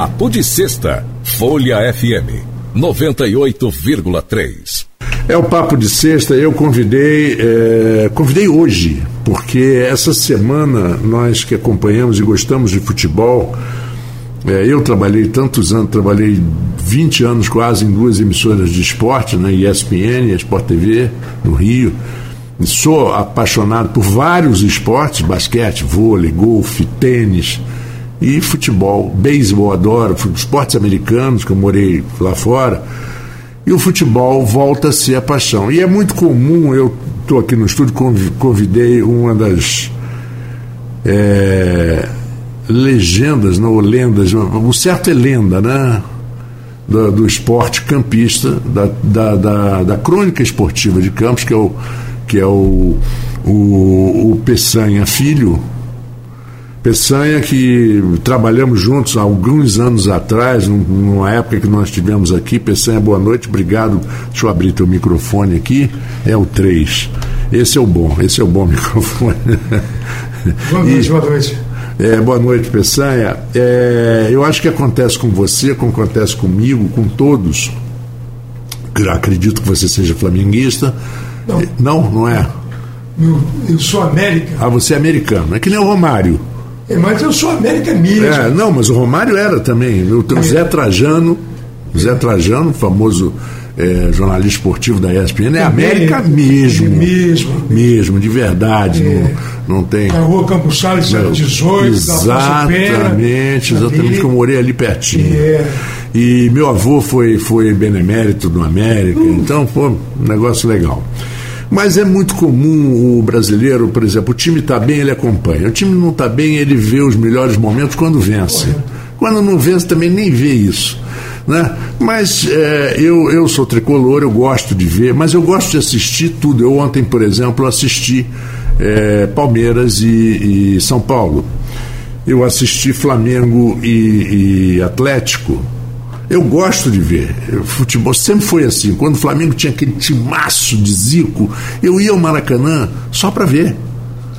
Papo de Sexta, Folha FM 98,3. É o Papo de Sexta, eu convidei, é, convidei hoje, porque essa semana nós que acompanhamos e gostamos de futebol, é, eu trabalhei tantos anos, trabalhei 20 anos quase em duas emissoras de esporte, né, ESPN e Sport TV, no Rio. Sou apaixonado por vários esportes, basquete, vôlei, golfe, tênis e futebol. Beisebol adoro, esportes americanos, que eu morei lá fora. E o futebol volta a ser a paixão. E é muito comum, eu estou aqui no estúdio, convidei uma das é, legendas, não lendas, o certo é lenda, né? Do, do esporte campista, da, da, da, da, crônica esportiva de Campos, que é o, que é o, o, o Peçanha Filho, Peçanha, que trabalhamos juntos há alguns anos atrás, numa época que nós tivemos aqui. Peçanha, boa noite, obrigado. Deixa eu abrir teu microfone aqui. É o 3. Esse é o bom, esse é o bom microfone. Boa noite, e, boa noite. É, boa noite, Peçanha. É, eu acho que acontece com você, como acontece comigo, com todos. Acredito que você seja flamenguista. Não, não, não é? Eu, eu sou América. Ah, você é americano. É que nem o Romário. É, mas eu sou América mesmo. É, não, mas o Romário era também. O é. Zé Trajano, Zé Trajano, famoso é, jornalista esportivo da ESPN, é América mesmo. É mesmo. Mesmo, de verdade. É. Não, não tem. Na rua Campos Salles, 18, Exatamente, exatamente, que eu morei ali pertinho. É. E meu avô foi, foi benemérito do América, uh. então, pô, um negócio legal. Mas é muito comum o brasileiro, por exemplo, o time está bem, ele acompanha. O time não está bem, ele vê os melhores momentos quando vence. Quando não vence, também nem vê isso. Né? Mas é, eu, eu sou tricolor, eu gosto de ver, mas eu gosto de assistir tudo. Eu ontem, por exemplo, assisti é, Palmeiras e, e, São Paulo. Eu assisti Flamengo e, e Atlético. Eu gosto de ver. Futebol sempre foi assim. Quando o Flamengo tinha aquele timaço de Zico, eu ia ao Maracanã só para ver.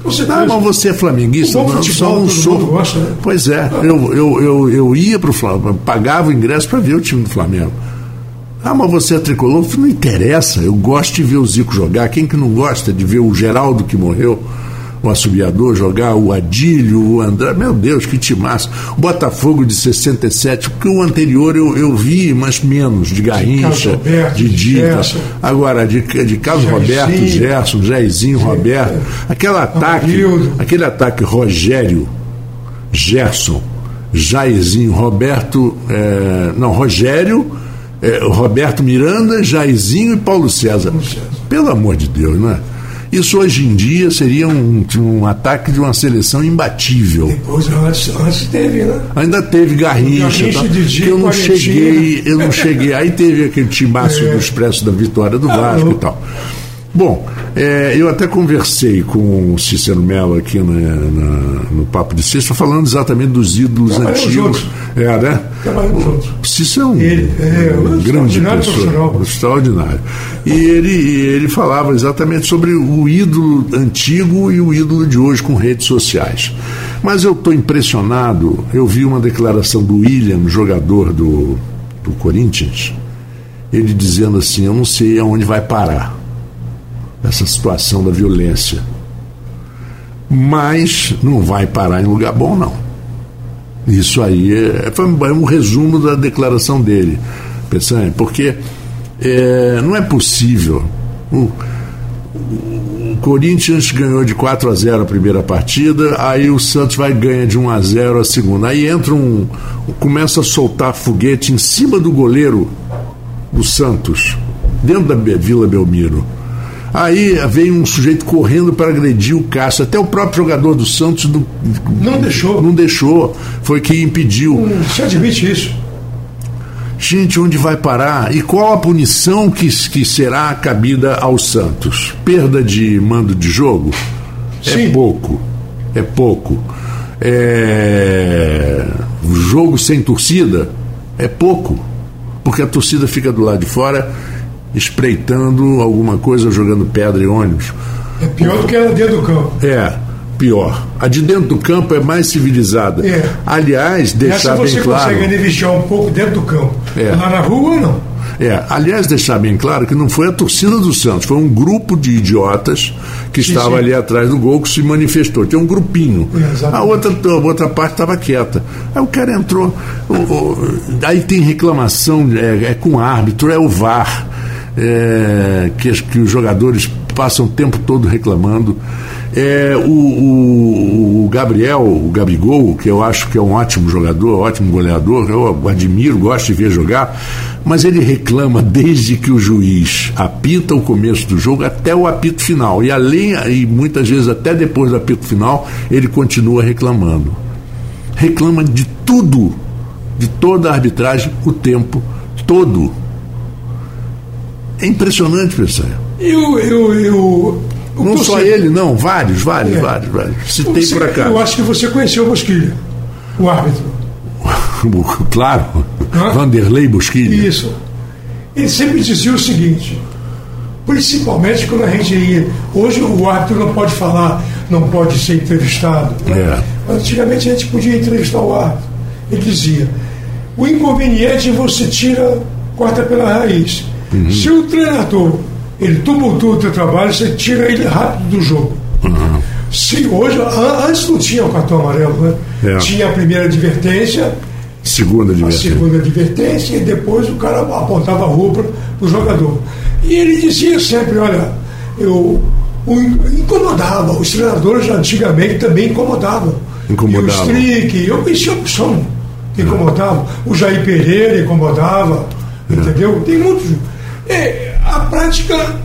Você ah, mas você é flamenguista? não, futebol, só não sou. Gosta, né? Pois é, eu, eu, eu, eu ia para o Flamengo, pagava o ingresso para ver o time do Flamengo. Ah, mas você é tricolor? Não interessa, eu gosto de ver o Zico jogar. Quem que não gosta de ver o Geraldo que morreu? O assobiador jogar, o Adílio, o André, meu Deus, que timaço. O Botafogo de 67, porque o anterior eu, eu vi, mas menos, de Garrincha, de, de Dita. Agora, de, de Carlos Roberto, Gerson, Jairzinho, Roberto, aquele ataque, aquele ataque Rogério, Gerson, Jairzinho, Roberto, é, não, Rogério, é, Roberto Miranda, Jairzinho e Paulo César. Pelo amor de Deus, não é? Isso hoje em dia seria um, um ataque de uma seleção imbatível. Depois antes, antes teve, né? Ainda teve Garrincha, Garrincha tá? que eu não cheguei, eu não cheguei. Aí teve aquele timaço é. do Expresso da Vitória do ah, Vasco não. e tal. Bom, é, eu até conversei com o Cícero Mello aqui na, na, no Papo de Sexta, falando exatamente dos ídolos antigos. Juntos. É, né? O Cícero é um, ele, é, um grande pessoa, extraordinário. E ele, ele falava exatamente sobre o ídolo antigo e o ídolo de hoje com redes sociais. Mas eu estou impressionado, eu vi uma declaração do William, jogador do, do Corinthians, ele dizendo assim, eu não sei aonde vai parar essa situação da violência. Mas não vai parar em lugar bom, não. Isso aí é, foi um resumo da declaração dele, Peçanha, porque é, não é possível. O, o, Corinthians ganhou de 4 a 0 a primeira partida, aí o Santos vai ganhar de 1 a 0 a segunda. Aí entra um. começa a soltar foguete em cima do goleiro do Santos, dentro da Vila Belmiro. Aí veio um sujeito correndo para agredir o Cássio. Até o próprio jogador do Santos não, não deixou. Não deixou. Foi que impediu. Hum, se admite isso. Gente, onde vai parar? E qual a punição que, que será cabida ao Santos? Perda de mando de jogo? É Sim. É pouco. É pouco. É... Jogo sem torcida? É pouco. Porque a torcida fica do lado de fora espreitando alguma coisa, jogando pedra e ônibus. É pior do que ela dentro do campo. É, pior. A de dentro do campo é mais civilizada. É. Aliás, deixar você bem claro. consegue negligenciar um pouco dentro do campo. É. Lá na rua, não. É, aliás, deixar bem claro que não foi a torcida do Santos, foi um grupo de idiotas que Sim, estava sim. ali atrás do gol que se manifestou. Tinha um grupinho. É, a, outra, a outra parte estava quieta. Aí o cara entrou. o- o- aí tem reclamação, é, é com o árbitro, é o VAR, é, que, que os jogadores passam o tempo todo reclamando. É, o, o- o Gabriel, o Gabigol, que eu acho que é um ótimo jogador, ótimo goleador, eu admiro, gosto de ver jogar, mas ele reclama desde que o juiz apita o começo do jogo até o apito final. E além, e muitas vezes até depois do apito final, ele continua reclamando. Reclama de tudo, de toda a arbitragem, o tempo todo. É impressionante, pessoal. Eu, eu, eu, Não só torcedor- ele, não, vários, vários, É. vários, vários. Citei Você- por Eu acaso. acho que você conheceu o Bosquilha, o árbitro. claro, Hã? Vanderlei Bosquilha. Isso. Ele sempre dizia o seguinte, principalmente quando a gente ia. Hoje o árbitro não pode falar, não pode ser entrevistado. É. Mas Antigamente a gente podia entrevistar o árbitro. Ele dizia: o inconveniente você tira, corta pela raiz. Uhum. Se o treinador ele tumultua o teu trabalho, você tira ele rápido do jogo. Uhum. Se hoje, an- antes não tinha o cartão amarelo, né? É. Tinha a primeira advertência, Segunda a diversão. segunda advertência e depois o cara apontava a rua para o jogador. E ele dizia sempre, olha, eu o in- incomodava, os treinadores antigamente também incomodavam. Incomodavam. E o Strick, eu conhecia a opção que incomodava. O Jair Pereira incomodava, entendeu? Tem muitos. É, a prática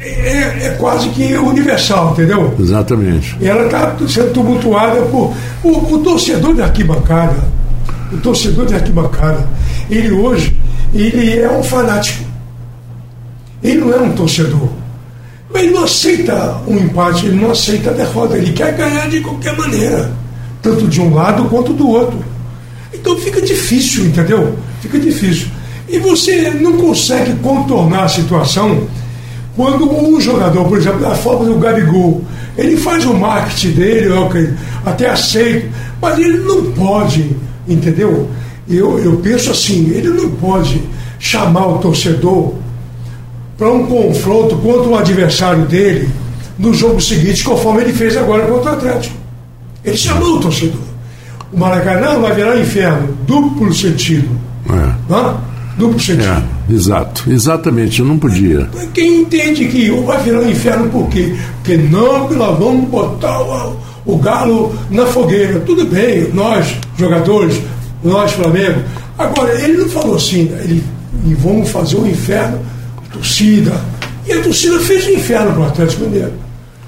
é, é quase que universal, entendeu? Exatamente. E ela está sendo tumultuada por. O, o torcedor de arquibancada, o torcedor de arquibancada, ele hoje, ele é um fanático. Ele não é um torcedor. Mas ele não aceita um empate, ele não aceita a derrota, ele quer ganhar de qualquer maneira, tanto de um lado quanto do outro. Então fica difícil, entendeu? Fica difícil. E você não consegue contornar a situação quando um jogador, por exemplo, da forma do Gabigol, ele faz o marketing dele, até aceito, mas ele não pode, entendeu? Eu, eu penso assim, ele não pode chamar o torcedor para um confronto contra o adversário dele no jogo seguinte, conforme ele fez agora contra o Atlético. Ele chamou o torcedor. O Maracanã vai virar inferno, duplo sentido. É. Hã? Duplo sentido. É, exato, exatamente, eu não podia. Quem entende que vai virar um inferno por quê? Porque não, que nós vamos botar o, o galo na fogueira. Tudo bem, nós, jogadores, nós, Flamengo. Agora, ele não falou assim, né? ele, vamos fazer um inferno, torcida. E a torcida fez o inferno para o Atlético Mineiro.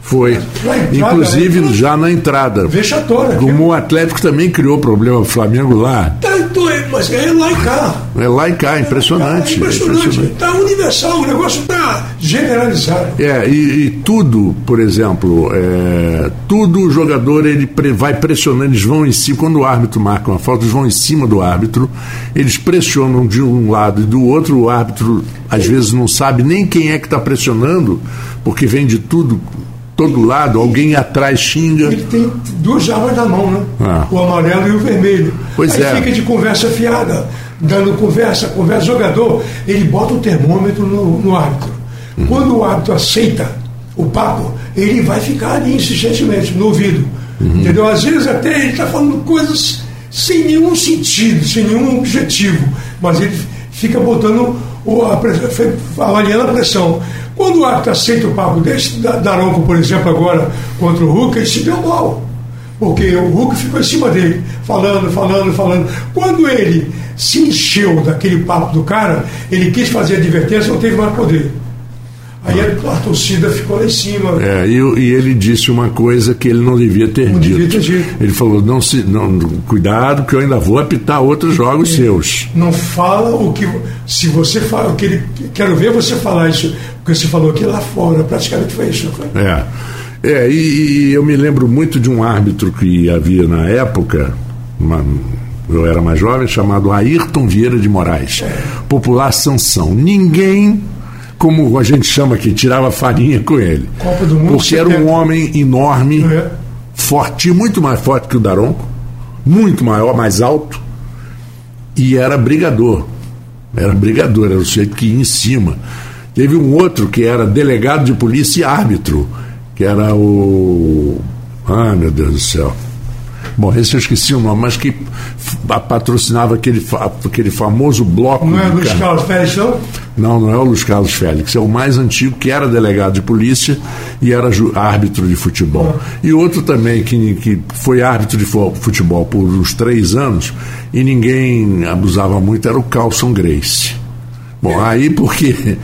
Foi. Entrada, Inclusive né? já na entrada. Vexatória. Como o Atlético também criou problema pro Flamengo lá. Tanto é, mas é lá e cá. É lá e cá, impressionante. É impressionante. Está universal, o negócio está generalizado. É, e, e tudo, por exemplo, é, tudo o jogador ele pre- vai pressionando, eles vão em cima, quando o árbitro marca uma falta, eles vão em cima do árbitro, eles pressionam de um lado e do outro, o árbitro às vezes não sabe nem quem é que está pressionando, porque vem de tudo, todo lado, alguém atrás xinga. Ele tem duas armas na mão, né? Ah. O amarelo e o vermelho. Pois Aí é. fica de conversa fiada, dando conversa, conversa. Jogador, ele bota o termômetro no, no árbitro. Uhum. Quando o árbitro aceita o papo, ele vai ficar ali insistentemente, no ouvido. Uhum. Entendeu? Às vezes até ele está falando coisas sem nenhum sentido, sem nenhum objetivo, mas ele fica botando o, a, avaliando a pressão. Quando o árbitro aceita o papo desse, da- Daronco, por exemplo, agora contra o Hulk, ele se deu mal. Porque o Hulk ficou em cima dele, falando, falando, falando. Quando ele se encheu daquele papo do cara, ele quis fazer advertência, não teve mais poder. Aí a, a torcida ficou lá em cima. É, e, e ele disse uma coisa que ele não devia ter Não dito. devia ter dito. Ele falou: não se, não, cuidado, que eu ainda vou apitar outros jogos seus. Não fala o que. Se você fala o que ele. Quero ver você falar isso. Porque você falou aqui lá fora. Praticamente foi isso, foi? É. É, e, e eu me lembro muito de um árbitro que havia na época, uma- eu era mais jovem, chamado Ayrton Vieira de Moraes. Popular Sansão. Ninguém, como a gente chama aqui, tirava farinha com ele. Copa do Mundo, Porque era um 70. homem enorme, É. forte, muito mais forte que o Daronco, muito maior, mais alto, e era brigador. Era brigador, era o sujeito que ia em cima. Teve um outro que era delegado de polícia e árbitro, que era o. Ah, meu Deus do céu. Bom, esse eu esqueci o nome, mas que patrocinava aquele, aquele famoso bloco. Não é o Luiz Carlos Félix, não? Não, não é o Luiz Carlos Félix, é o mais antigo, que era delegado de polícia e era árbitro de futebol. Ah. E outro também, que, que foi árbitro de futebol por uns três anos e ninguém abusava muito, era o Carlson Grace. Bom, é. aí porque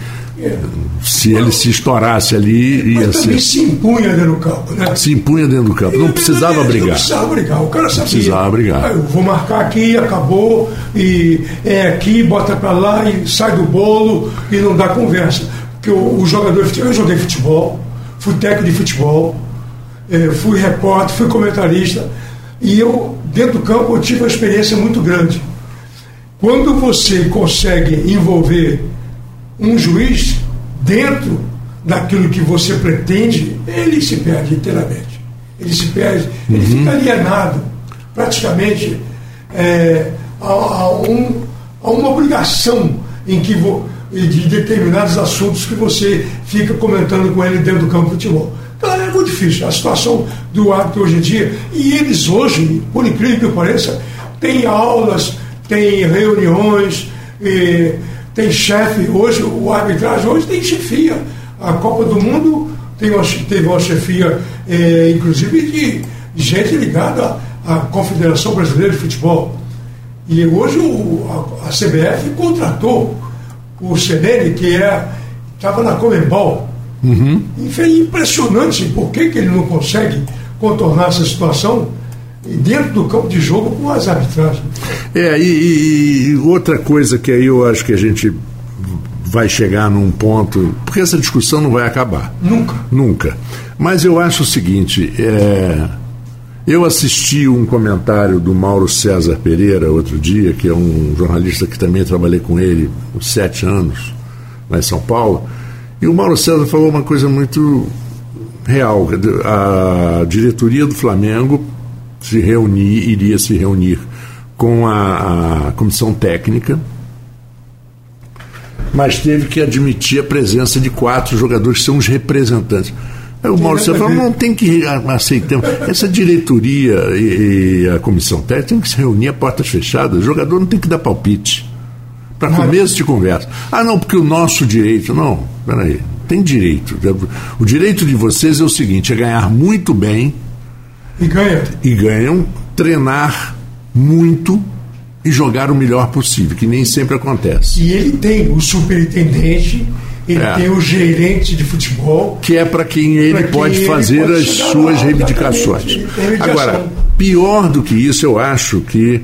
se ele se estourasse ali, ia Mas também se impunha dentro do campo, né? Se impunha dentro do campo. Não precisava brigar. Não precisava brigar. O cara sabia. Não precisava brigar. Ah, eu vou marcar aqui, acabou, e é aqui, bota para lá e sai do bolo e não dá conversa. Porque o, o jogador, eu joguei futebol, fui técnico de futebol, é, fui repórter, fui comentarista, e eu, dentro do campo, eu tive uma experiência muito grande. Quando você consegue envolver um juiz, dentro daquilo que você pretende, ele se perde inteiramente. Ele se perde, uhum. ele fica alienado, praticamente, é, a, a, um, a, uma obrigação em que vo, de determinados assuntos que você fica comentando com ele dentro do campo de futebol. Então é muito difícil a situação do árbitro hoje em dia. E eles hoje, por incrível que pareça, têm aulas, têm reuniões. E, tem chefe, hoje, o arbitragem hoje tem chefia. A Copa do Mundo tem uma, teve uma chefia, é, inclusive, de, gente ligada à, Confederação Brasileira de Futebol. E hoje o, a, a, CBF contratou o CNN, que estava é, na Comembol. Uhum. E foi impressionante por que, que ele não consegue contornar essa situação dentro do campo de jogo com as arbitragens. É, e, e, outra coisa que aí eu acho que a gente vai chegar num ponto, porque essa discussão não vai acabar. Nunca. Nunca. Mas eu acho o seguinte, é, eu assisti um comentário do Mauro César Pereira outro dia, que é um jornalista que também trabalhei com ele há sete anos, lá em São Paulo, e o Mauro César falou uma coisa muito real. A diretoria do Flamengo se reunir, iria se reunir com a, a comissão técnica, mas teve que admitir a presença de quatro jogadores que são os representantes. Aí o Mauro falou, não tem que aceitar. Essa diretoria e, e, a comissão técnica tem que se reunir a portas fechadas. O jogador não tem que dar palpite. Para começo de conversa. Ah, não, porque o nosso direito. Não, peraí. Tem direito. O direito de vocês é o seguinte: é ganhar muito bem e ganham. E ganham, treinar muito e jogar o melhor possível, que nem sempre acontece. E ele tem o superintendente, ele é. tem o gerente de futebol. Que é para quem ele quem pode ele fazer pode as suas lá, reivindicações. Agora, pior do que isso, eu acho que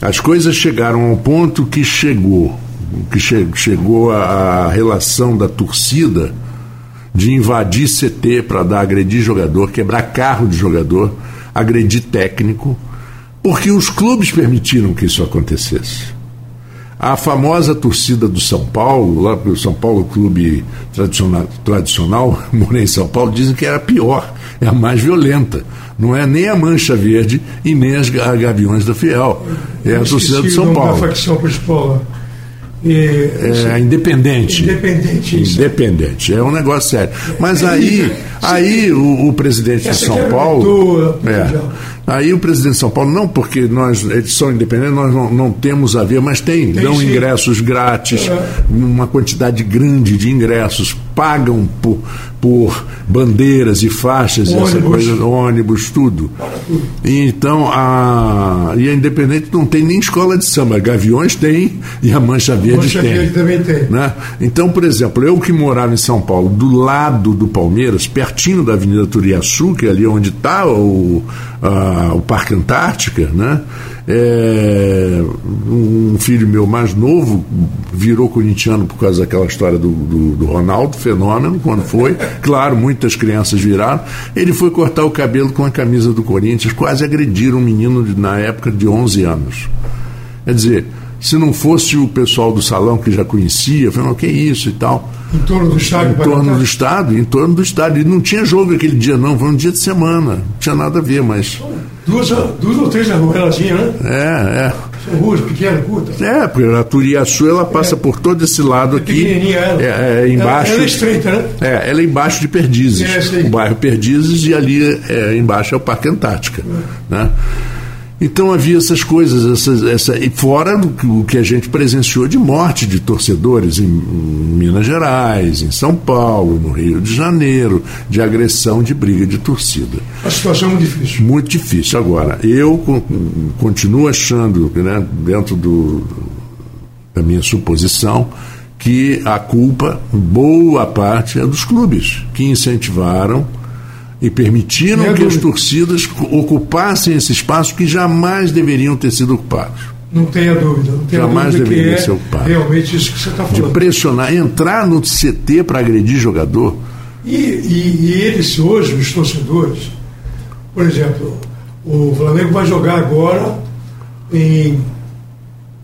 as coisas chegaram ao ponto que chegou, que che chegou a, a relação da torcida de invadir CT para dar agredir jogador, quebrar carro de jogador, agredir técnico, porque os clubes permitiram que isso acontecesse. A famosa torcida do São Paulo, lá o São Paulo Clube tradicional, tradicional, morei em São Paulo, dizem que era pior, é a mais violenta. Não é nem a Mancha Verde e nem as Gaviões da Fiel. É a torcida do São Paulo. Facção principal. É, independente. Independente. Isso. Independente. É um negócio sério. Mas aí, aí o, o presidente de São Paulo. É, aí o presidente de São Paulo, não porque nós, eles são independentes, nós não, não temos a ver, mas tem, tem dão sim. ingressos grátis, é. uma quantidade grande de ingressos, pagam por, por bandeiras e faixas, ônibus. essa coisa, ônibus, tudo. E então a. E a Independente não tem nem escola de samba. Gaviões tem e a Mancha Verde Mancha tem. Verde também tem. Né? Então, por exemplo, eu que morava em São Paulo, do lado do Palmeiras, pertinho da Avenida Turiaçu, que é ali onde está o, a, o Parque Antártica, né? É, um filho meu mais novo virou corintiano por causa daquela história do, do, do, Ronaldo, fenômeno, quando foi. Claro, muitas crianças viraram. Ele foi cortar o cabelo com a camisa do Corinthians, quase agrediram um menino de, na época de 11 anos. Quer dizer, Se não fosse o pessoal do salão que já conhecia, falando, que isso e tal. Em torno do estádio? Em torno do estádio, em torno do estádio. E não tinha jogo aquele dia, não, foi um dia de semana. Não tinha nada a ver, mas. Duas, duas ou três ruelas tinha, né? É, é. São ruas pequenas, curtas. É, porque a Turiaçu ela passa é. por todo esse lado aqui. Pequenininha ela. É, é embaixo. Ela, ela, é estreita, né? É, ela é embaixo de Perdizes. É, o bairro Perdizes e ali é, embaixo é o Parque Antártica. É. Né? Então havia essas coisas, essas, essa, e fora o que a gente presenciou de morte de torcedores em, em, Minas Gerais, em São Paulo, no Rio de Janeiro, de agressão, de briga de torcida. A situação é muito difícil. Muito difícil. Agora, eu continuo achando, né, dentro do, da minha suposição, que a culpa, boa parte, é dos clubes que incentivaram e permitiram que as torcidas ocupassem esse espaço que jamais deveriam ter sido ocupados. Não tenha dúvida. Não tenha jamais dúvida deveria é ser ocupado. Realmente isso que você está falando. De pressionar, entrar no CT para agredir jogador. E, e, e, eles hoje, os torcedores, por exemplo, o Flamengo vai jogar agora em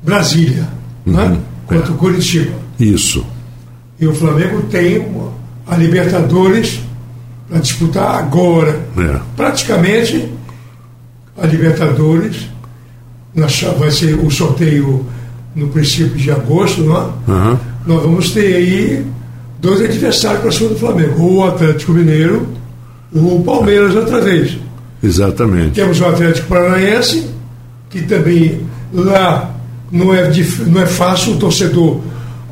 Brasília, uhum, né? contra é. o Curitiba. Isso. E o Flamengo tem a Libertadores para disputar agora. É. Praticamente a Libertadores vai ser o sorteio no princípio de agosto, não é? Uhum. Nós vamos ter aí dois adversários para cima do Flamengo, ou o Atlético Mineiro ou o Palmeiras outra vez. Exatamente. Temos o Atlético Paranaense, que também lá não é, não é fácil o torcedor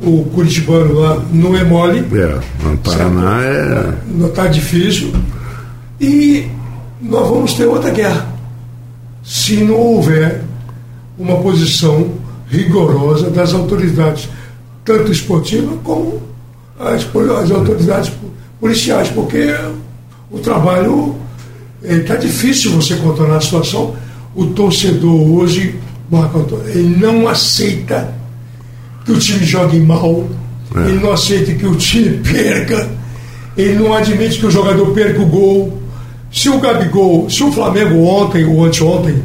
o curitibano lá não é mole. É, no Paraná certo? é. Não está difícil. E nós vamos ter outra guerra. Se não houver uma posição rigorosa das autoridades, tanto esportivas como as, as autoridades policiais, porque o trabalho está difícil você controlar a situação. O torcedor hoje, Marco Antônio, ele não aceita que o time jogue mal, é. ele não aceita que o time perca, ele não admite que o jogador perca o gol. Se o Gabigol, se o Flamengo ontem ou anteontem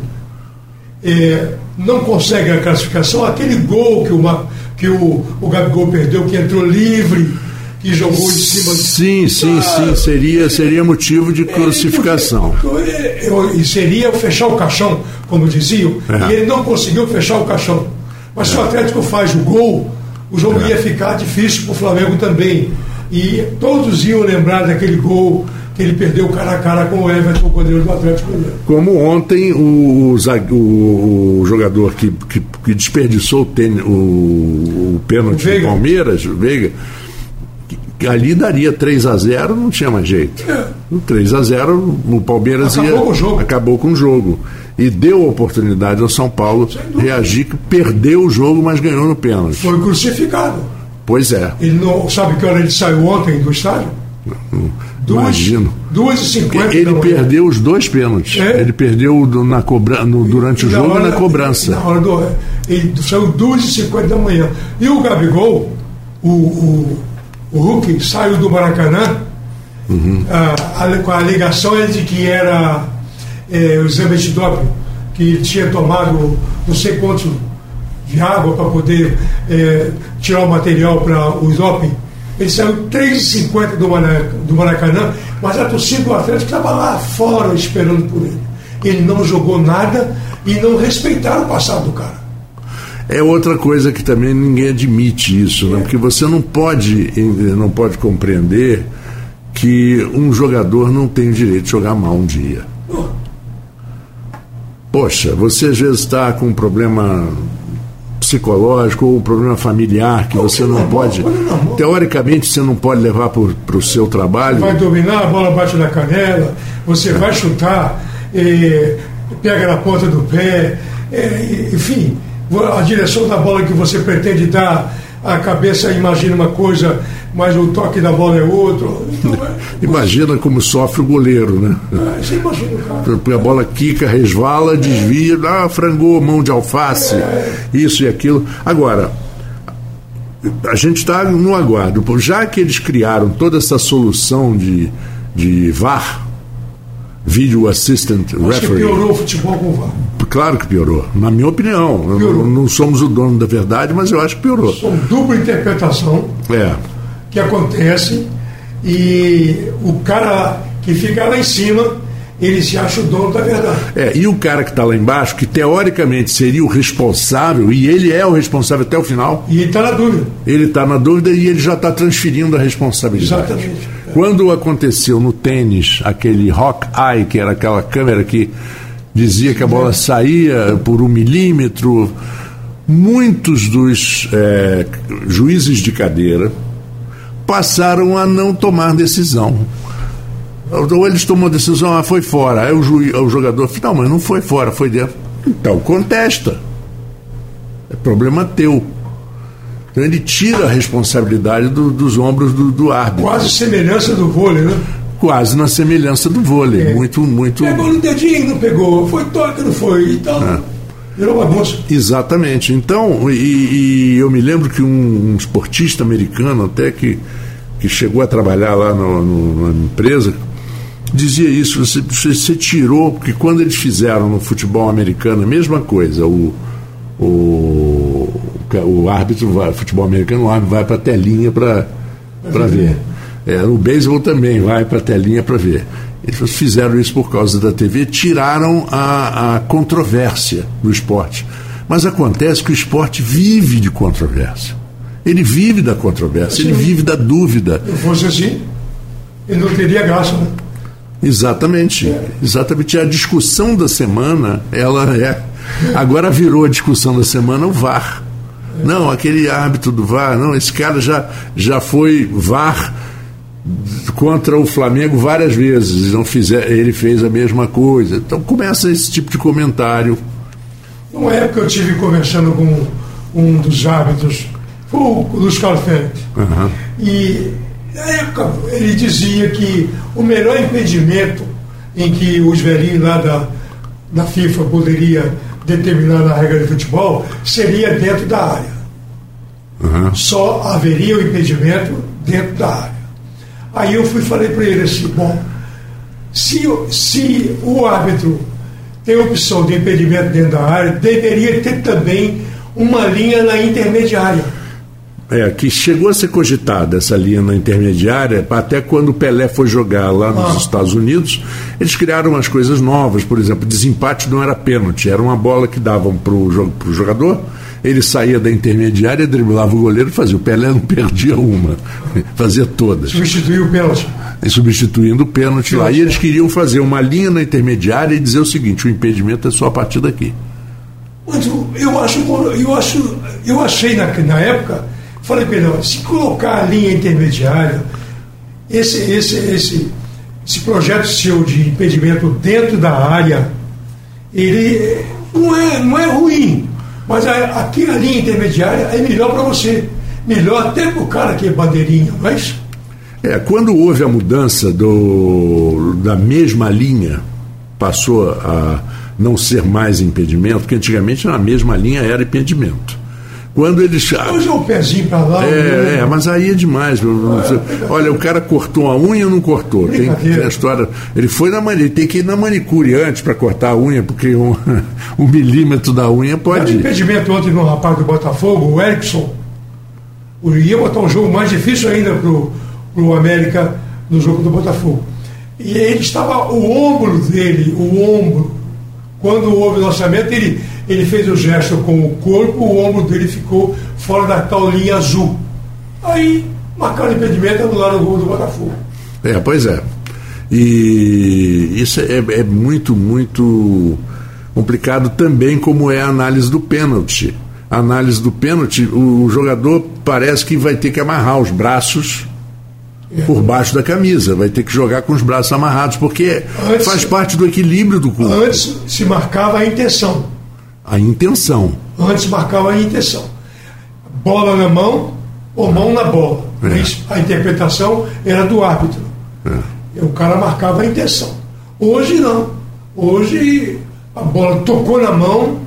é, não consegue a classificação, aquele gol que o, que o, o Gabigol perdeu, que entrou livre, que jogou em cima de. Sim, sim, ah, sim. Seria, seria motivo de crucificação. É, e seria fechar o caixão, como diziam, é. e ele não conseguiu fechar o caixão. Mas se o Atlético faz o gol, o jogo ia ficar difícil para o Flamengo também. E todos iam lembrar daquele gol que ele perdeu cara a cara com o Everton, o goleiro do Atlético Mineiro. Como ontem o, o, o jogador que, que, que, desperdiçou o, o, pênalti do Palmeiras, o Veiga, ali daria 3 a 0 não tinha mais jeito. É. 3 a 0 o Palmeiras acabou ia, com o jogo. acabou com o jogo e deu oportunidade ao São Paulo reagir, que perdeu o jogo, mas ganhou no pênalti. Foi crucificado. Pois é. Ele não sabe que hora ele saiu ontem do estádio? Duas, Imagino. Duas e cinquenta. Ele perdeu os dois pênaltis. É? Ele perdeu na cobra, no, durante o jogo hora, e na cobrança. Na hora do, ele saiu duas e cinquenta da manhã. E o Gabigol, o, o, o Hulk, saiu do Maracanã uhum. a, a, com a alegação de que era é, o exame de doping, que tinha tomado não sei quanto de água para poder é, tirar o material para o doping. Ele saiu 3,50 do, do Maracanã, mas a torcida do Atlético estava lá fora esperando por ele. Ele não jogou nada e não respeitaram o passado do cara. É outra coisa que também ninguém admite isso, né? é. né? porque você não pode, não pode compreender que um jogador não tem o direito de jogar mal um dia. Poxa, você às vezes está com um problema psicológico ou um problema familiar que você não pode. Teoricamente, você não pode levar para o seu trabalho. Vai dominar, a bola bate na canela, você vai chutar, eh, pega na ponta do pé, eh, enfim, a direção da bola que você pretende dar a cabeça imagina uma coisa, mas o toque da bola é outro. Então, é, imagina como sofre o goleiro, né? É, você imagina, cara. A bola quica, resvala, desvia, ah, frangou, mão de alface, é. isso e aquilo. Agora, a gente está no aguardo. Já que eles criaram toda essa solução de, de VAR, Video Assistant Acho Referee. Que piorou o futebol com o VAR claro que piorou. Na minha opinião. Não, não somos o dono da verdade, mas eu acho que piorou. São dupla interpretação é. que acontece e o cara que fica lá em cima ele se acha o dono da verdade. É, e o cara que está lá embaixo, que teoricamente seria o responsável, e ele é o responsável até o final. E ele está na dúvida. Ele está na dúvida e ele já está transferindo a responsabilidade. Exatamente. Quando aconteceu no tênis aquele Rock Eye, que era aquela câmera que dizia que a bola saía por um milímetro, muitos dos é, juízes de cadeira passaram a não tomar decisão ou eles tomam a decisão, ah, foi fora. Aí o, juiz, o jogador, não, mas não foi fora, foi dentro. Então contesta. É problema teu. Então ele tira a responsabilidade do, dos ombros do, do, árbitro. Quase semelhança do vôlei, né? Quase na semelhança do vôlei. É. Muito, muito. Pegou no dedinho, não pegou. Foi toque, não foi. Então. É. Virou bagunça. Exatamente. Então, e, e, eu me lembro que um, um esportista americano, até que, que chegou a trabalhar lá no, no, na empresa, dizia isso, você, você, tirou, porque quando eles fizeram no futebol americano a mesma coisa, o, o, o árbitro vai, futebol americano, o árbitro vai para a telinha para ver. É, no beisebol também vai para a telinha para ver. Eles fizeram isso por causa da TV, tiraram a, a controvérsia do esporte. Mas acontece que o esporte vive de controvérsia. Ele vive da controvérsia, ele vive da dúvida. Se fosse assim, ele não teria graça, né? Exatamente. Exatamente. A discussão da semana, ela é. Agora virou a discussão da semana o VAR. Não, aquele árbitro do VAR, não, esse cara já, já foi VAR contra o Flamengo várias vezes, não fizer, ele fez a mesma coisa. Então começa esse tipo de comentário. Uma época eu tive conversando com um dos árbitros, foi o Luiz Carlos. Uhum. E na época, ele dizia que o melhor impedimento em que os velhinhos lá da, da FIFA poderia determinar na regra de futebol seria dentro da área. Uhum. Só haveria o impedimento dentro da área. Aí eu fui falei para ele assim, bom, se, se o árbitro tem opção de impedimento dentro da área, deveria ter também uma linha na intermediária é, que chegou a ser cogitada essa linha na intermediária, até quando o Pelé foi jogar lá nos ah. Estados Unidos, eles criaram umas coisas novas, por exemplo, desempate não era pênalti, era uma bola que davam para o jogador, ele saía da intermediária, driblava o goleiro e fazia. O Pelé não perdia uma, fazia todas. Substituiu o pênalti. E substituindo o pênalti lá. E eles queriam fazer uma linha na intermediária e dizer o seguinte: o impedimento é só a partir daqui. Mas eu acho, eu acho, eu achei na, na época Falei para se colocar a linha intermediária, esse, esse, esse, esse projeto seu de impedimento dentro da área, ele não é, não é ruim, mas aqui a linha intermediária é melhor para você. Melhor até para o cara que é bandeirinha, mas. É, quando houve a mudança do, da mesma linha, passou a não ser mais impedimento, porque antigamente na mesma linha era impedimento. Quando eles. Hoje é o pezinho para lá. É, é, mas aí é demais. Olha, o cara cortou a unha ou não cortou? Tem, tem, a história. Ele foi na manicure, tem que ir na manicure antes para cortar a unha, porque um, um milímetro da unha pode. Teve impedimento ontem no rapaz do Botafogo, o Erickson. O ia botar um jogo mais difícil ainda pro, pro América no jogo do Botafogo. E ele estava, o ombro dele, o ombro, quando houve o lançamento, ele ele fez o gesto com o corpo, o ombro dele ficou fora da tal linha azul. Aí marcaram impedimento e anularam o gol do Botafogo. É, pois é. E isso é, é muito, muito complicado também, como é a análise do pênalti. A análise do pênalti, o jogador parece que vai ter que amarrar os braços. Por baixo da camisa, vai ter que jogar com os braços amarrados, porque antes, faz parte do equilíbrio do corpo. Antes se marcava a intenção a intenção. Antes marcava a intenção. Bola na mão ou mão na bola. É. A interpretação era do árbitro. É. O cara marcava a intenção. Hoje não. Hoje a bola tocou na mão,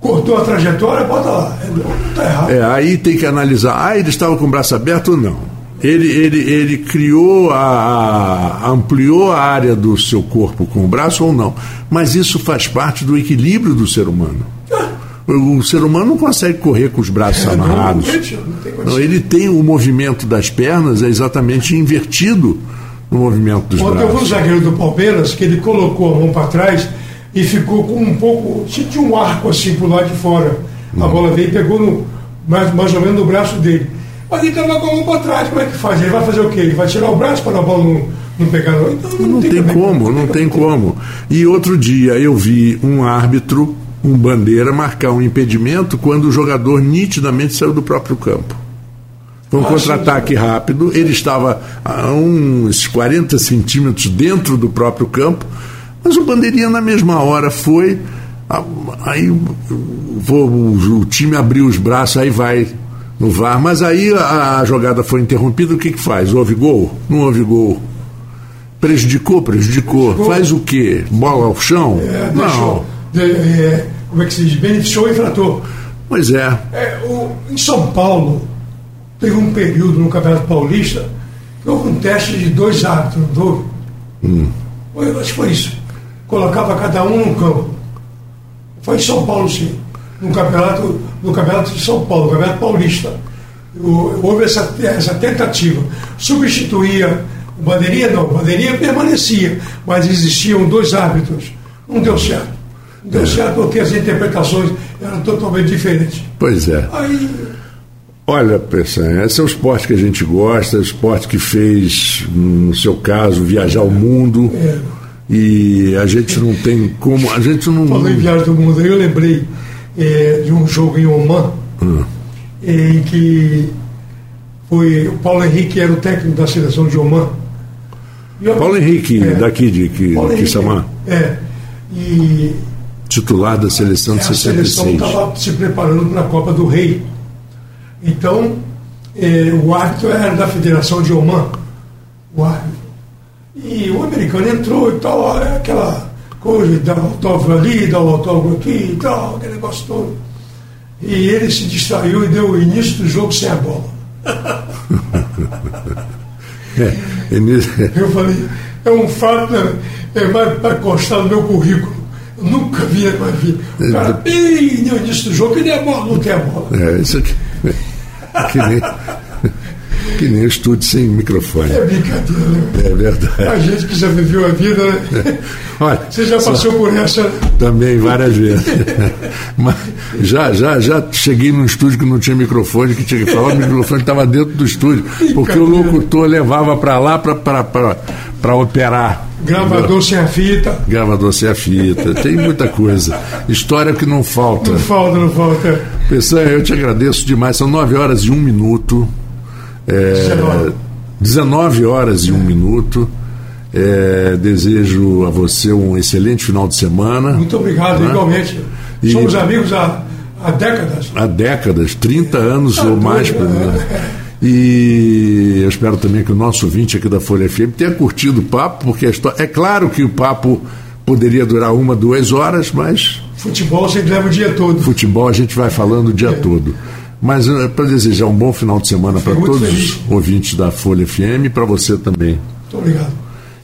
cortou a trajetória, bota lá. É, errado. É, aí tem que analisar. Ah, ele estava com o braço aberto ou não? Ele, ele, ele criou, a, a, ampliou a área do seu corpo com o braço ou não. Mas isso faz parte do equilíbrio do ser humano. O ser humano não consegue correr com os braços amarrados. Não, ele tem o movimento das pernas é exatamente invertido no movimento dos Ontem braços. eu vi um zagueiro do Palmeiras que ele colocou a mão para trás e ficou com um pouco. Tinha um arco assim por lá de fora. A bola veio e pegou no, mais, mais ou menos no braço dele. Mas ele estava com a mão para trás, como é que faz? Ele vai fazer o quê? Ele vai tirar o braço para a bola não, não pegar no. Então, não, não, tem, tem como, não tem como. E outro dia eu vi um árbitro, um bandeira, marcar um impedimento quando o jogador nitidamente saiu do próprio campo. Foi um ah, contra-ataque rápido, ele estava a uns 40 centímetros dentro do próprio campo, mas o bandeirinha na mesma hora foi. Aí o time abriu os braços, aí vai no VAR, mas aí a, a jogada foi interrompida, o que, que faz? Houve gol? Não houve gol. Prejudicou? Prejudicou. prejudicou. Faz o quê? Bola ao chão? É, não. De, é, como é que se diz? Beneficiou o infrator. Pois é. é o, em São Paulo, teve um período no Campeonato Paulista que houve um teste de dois árbitros, não houve? Hum. Eu acho que foi isso. Colocava cada um no campo. Foi em São Paulo, sim no campeonato, no campeonato de São Paulo, no campeonato paulista. Houve essa, essa tentativa. Substituía o Bandeirinha, não, o Bandeirinha permanecia, mas existiam dois árbitros. Não deu certo. Não deu é. certo porque as interpretações eram totalmente diferentes. Pois é. Aí, Olha, Pessan, esse é o esporte que a gente gosta, é o esporte que fez, no seu caso, viajar o mundo. É. E a gente não tem como. A gente não. Falei viagem do mundo, aí eu lembrei é, de um jogo em Oman, hum. em que foi o Paulo Henrique era o técnico da seleção de Oman. Eu, Paulo Henrique, é, daqui de que, Paulo Henrique, Samar. É. E titular da seleção de 66. A seleção estava se preparando para a Copa do Rei. Então, é, o árbitro era da Federação de Oman. O árbitro. E o americano entrou e tal, aquela coisa, dá um autógrafo ali, dá um autógrafo aqui e tal, aquele negócio todo. E ele se distraiu e deu o início do jogo sem a bola. é, Eu falei, é um fato, né? é mais para constar no meu currículo. Eu nunca vi, mais vi. O cara, bem no início do jogo, e nem a bola, não tem a bola. É, isso aqui. É que nem, que nem estúdio sem microfone. É brincadeira, né? É verdade. A gente que já viveu a vida, né? Olha, Você já passou só... por essa? Também, várias vezes. Mas já, já, já cheguei num estúdio que não tinha microfone, que tinha que falar, o microfone estava dentro do estúdio. Porque o locutor levava para lá para operar. Gravador sem a fita. Gravador sem a fita. Tem muita coisa. História que não falta. Não falta, não falta. Pessoal, eu te agradeço demais. São nove horas e um minuto. É, 19 horas e um minuto. É, desejo a você um excelente final de semana. Muito obrigado, né? igualmente. E Somos amigos há, há décadas. Há décadas, 30 anos tá ou mais, pelo menos. E eu espero também que o nosso ouvinte aqui da Folha FM tenha curtido o papo, porque história... é claro que o papo poderia durar uma, duas horas, mas. Futebol sempre leva o dia todo. Futebol a gente vai falando o dia é. todo. Mas uh, para desejar um bom final de semana para todos feliz. os ouvintes da Folha FM e para você também. Muito obrigado.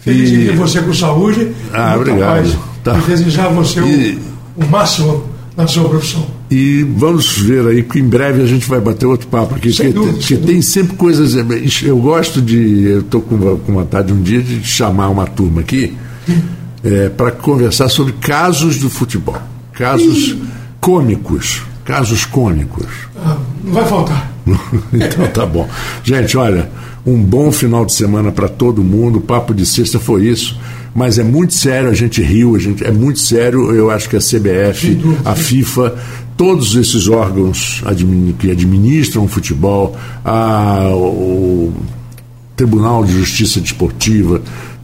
Feliz e... você com saúde. Ah, obrigado. Tá. E desejar a você e... o, o máximo na sua profissão. E vamos ver aí que em breve a gente vai bater outro papo aqui, sem dúvida, que, tem sempre coisas. Eh, eu gosto de. Eu estou com, com vontade um dia de chamar uma turma aqui é, eh, para conversar sobre casos do futebol. Casos cômicos casos cômicos. Ah, não vai faltar. então tá bom. Gente, olha, um bom final de semana para todo mundo. O papo de sexta foi isso. Mas é muito sério, a gente riu, a gente, é muito sério. Eu acho que a CBF, a FIFA, todos esses órgãos que administram o futebol, a, o Tribunal de Justiça Desportiva,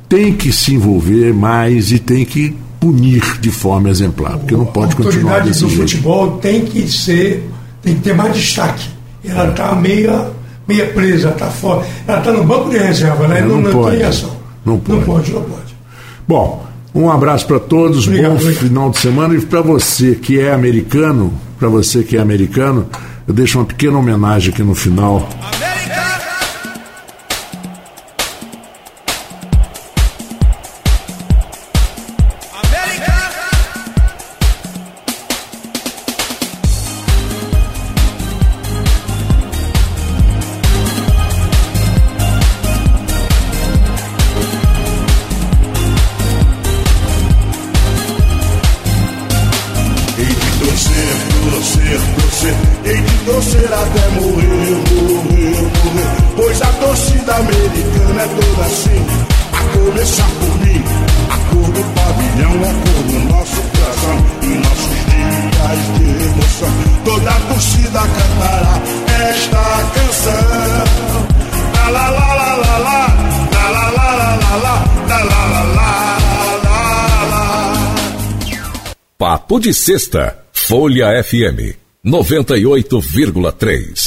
tem que se envolver mais e tem que punir de forma exemplar, porque não pode continuar desse jeito. A autoridade do futebol tem que ser, tem que ter mais destaque. Ela está meia, meia presa, está fora. Ela está no banco de reserva, né? Não, não, não pode, tem ação. Não pode. Não pode, não pode. Bom, um abraço para todos, obrigado, bom obrigado. final de semana e para você que é americano, para você que é americano, eu deixo uma pequena homenagem aqui no final. América! Papo de Sexta, Folha FM 98,3.